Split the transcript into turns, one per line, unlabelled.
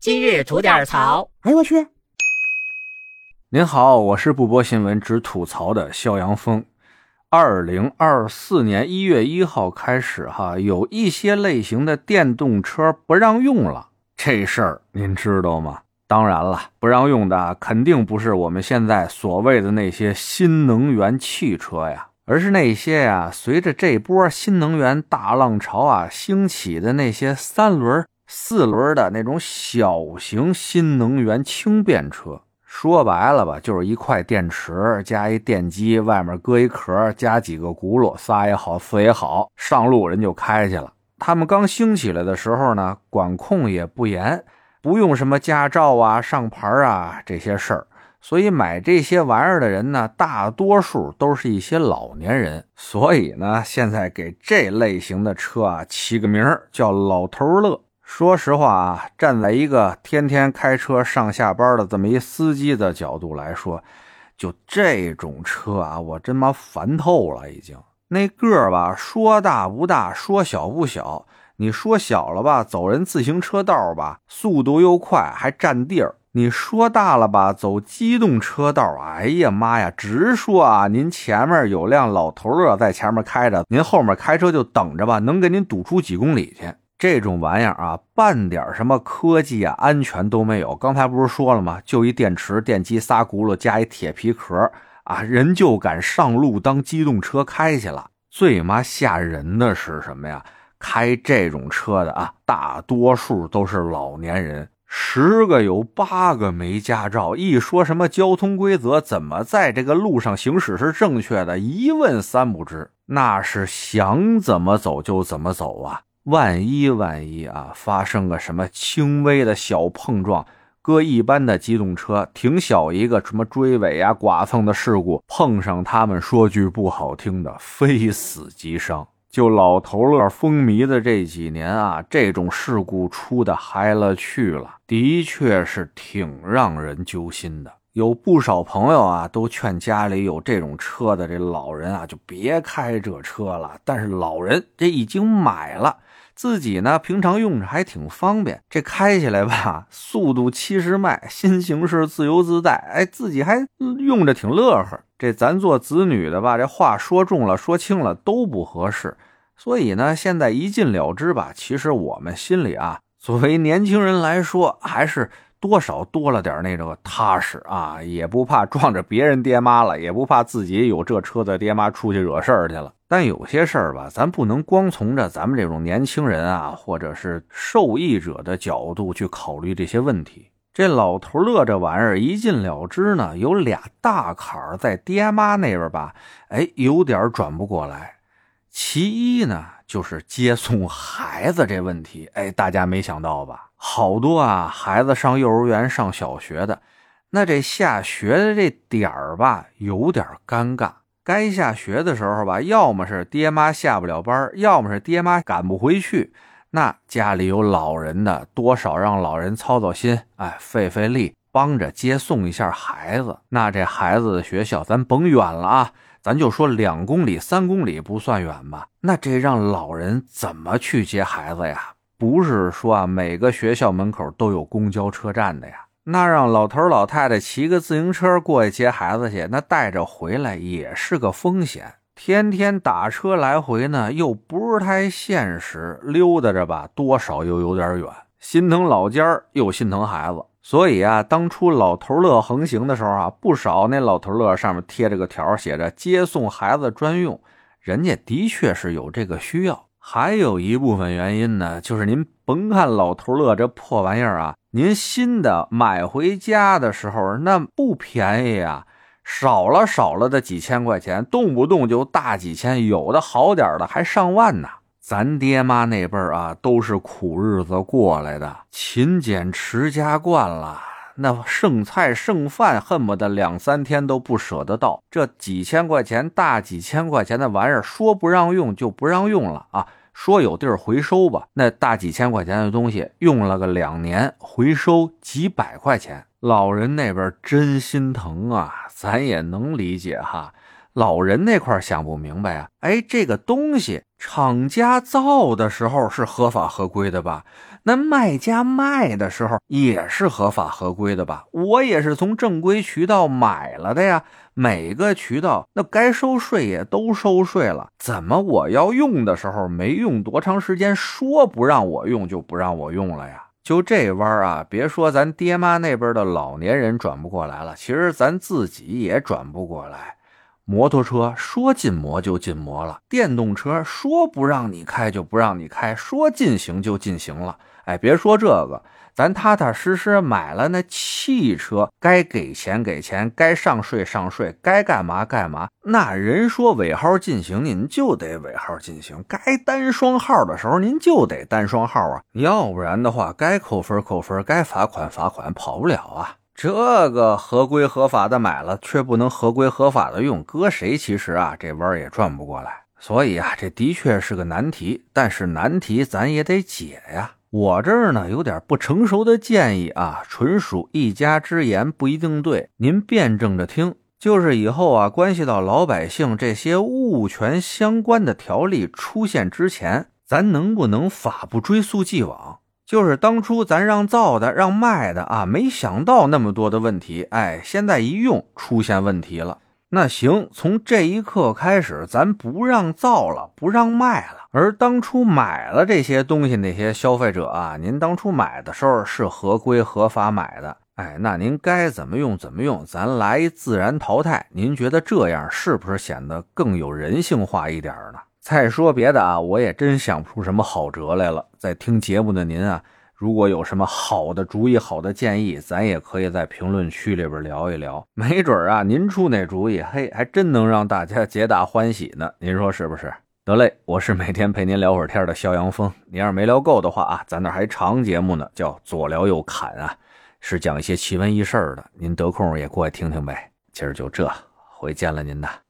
今日吐点槽。
哎呦我去！
您好，我是不播新闻只吐槽的肖阳峰。二零二四年一月一号开始，哈，有一些类型的电动车不让用了，这事儿您知道吗？当然了，不让用的肯定不是我们现在所谓的那些新能源汽车呀，而是那些呀，随着这波新能源大浪潮啊兴起的那些三轮、四轮的那种小型新能源轻便车。说白了吧，就是一块电池加一电机，外面搁一壳，加几个轱辘，仨也好，四也好，上路人就开去了。他们刚兴起来的时候呢，管控也不严，不用什么驾照啊、上牌啊这些事儿，所以买这些玩意儿的人呢，大多数都是一些老年人。所以呢，现在给这类型的车啊起个名叫“老头乐”。说实话啊，站在一个天天开车上下班的这么一司机的角度来说，就这种车啊，我真妈烦透了。已经那个儿吧，说大不大，说小不小。你说小了吧，走人自行车道吧，速度又快，还占地儿；你说大了吧，走机动车道，哎呀妈呀，直说啊，您前面有辆老头乐在前面开着，您后面开车就等着吧，能给您堵出几公里去。这种玩意儿啊，半点什么科技啊、安全都没有。刚才不是说了吗？就一电池、电机、仨轱辘加一铁皮壳啊，人就敢上路当机动车开去了。最妈吓人的是什么呀？开这种车的啊，大多数都是老年人，十个有八个没驾照。一说什么交通规则，怎么在这个路上行驶是正确的，一问三不知，那是想怎么走就怎么走啊。万一万一啊，发生个什么轻微的小碰撞，搁一般的机动车，挺小一个什么追尾啊、剐蹭的事故，碰上他们，说句不好听的，非死即伤。就老头乐风靡的这几年啊，这种事故出的嗨了去了，的确是挺让人揪心的。有不少朋友啊，都劝家里有这种车的这老人啊，就别开这车了。但是老人这已经买了。自己呢，平常用着还挺方便，这开起来吧，速度七十迈，新形式自由自在，哎，自己还用着挺乐呵。这咱做子女的吧，这话说重了，说轻了都不合适。所以呢，现在一禁了之吧，其实我们心里啊，作为年轻人来说，还是。多少多了点那种踏实啊，也不怕撞着别人爹妈了，也不怕自己有这车的爹妈出去惹事儿去了。但有些事儿吧，咱不能光从着咱们这种年轻人啊，或者是受益者的角度去考虑这些问题。这老头乐这玩意儿一尽了之呢，有俩大坎儿在爹妈那边吧，哎，有点转不过来。其一呢，就是接送孩子这问题，哎，大家没想到吧？好多啊，孩子上幼儿园、上小学的，那这下学的这点儿吧，有点尴尬。该下学的时候吧，要么是爹妈下不了班，要么是爹妈赶不回去。那家里有老人的，多少让老人操操心，哎，费费力，帮着接送一下孩子。那这孩子的学校，咱甭远了啊，咱就说两公里、三公里不算远吧。那这让老人怎么去接孩子呀？不是说啊，每个学校门口都有公交车站的呀。那让老头老太太骑个自行车过去接孩子去，那带着回来也是个风险。天天打车来回呢，又不是太现实。溜达着吧，多少又有点远，心疼老家儿，又心疼孩子。所以啊，当初老头乐横行的时候啊，不少那老头乐上面贴着个条，写着接送孩子专用，人家的确是有这个需要。还有一部分原因呢，就是您甭看老头乐这破玩意儿啊，您新的买回家的时候那不便宜啊，少了少了的几千块钱，动不动就大几千，有的好点的还上万呢。咱爹妈那辈儿啊，都是苦日子过来的，勤俭持家惯了。那剩菜剩饭，恨不得两三天都不舍得倒。这几千块钱、大几千块钱的玩意儿，说不让用就不让用了啊！说有地儿回收吧，那大几千块钱的东西用了个两年，回收几百块钱，老人那边真心疼啊！咱也能理解哈。老人那块想不明白啊，哎，这个东西厂家造的时候是合法合规的吧？那卖家卖的时候也是合法合规的吧？我也是从正规渠道买了的呀。每个渠道那该收税也都收税了，怎么我要用的时候没用多长时间，说不让我用就不让我用了呀？就这弯啊，别说咱爹妈那边的老年人转不过来了，其实咱自己也转不过来。摩托车说禁摩就禁摩了，电动车说不让你开就不让你开，说禁行就禁行了。哎，别说这个，咱踏踏实实买了那汽车，该给钱给钱，该上税上税，该干嘛干嘛。那人说尾号进行，您就得尾号进行；该单双号的时候，您就得单双号啊。要不然的话，该扣分扣分，该罚款罚款，跑不了啊。这个合规合法的买了，却不能合规合法的用，搁谁其实啊，这弯也转不过来。所以啊，这的确是个难题，但是难题咱也得解呀。我这儿呢有点不成熟的建议啊，纯属一家之言，不一定对，您辩证着听。就是以后啊，关系到老百姓这些物权相关的条例出现之前，咱能不能法不追溯既往？就是当初咱让造的、让卖的啊，没想到那么多的问题，哎，现在一用出现问题了。那行，从这一刻开始，咱不让造了，不让卖了。而当初买了这些东西那些消费者啊，您当初买的时候是合规合法买的，哎，那您该怎么用怎么用，咱来自然淘汰。您觉得这样是不是显得更有人性化一点呢？再说别的啊，我也真想不出什么好辙来了。在听节目的您啊，如果有什么好的主意、好的建议，咱也可以在评论区里边聊一聊。没准啊，您出那主意，嘿，还真能让大家皆大欢喜呢。您说是不是？得嘞，我是每天陪您聊会儿天的肖阳峰。您要是没聊够的话啊，咱那还长节目呢，叫左聊右侃啊，是讲一些奇闻异事的。您得空也过来听听呗。今儿就这，回见了您呐。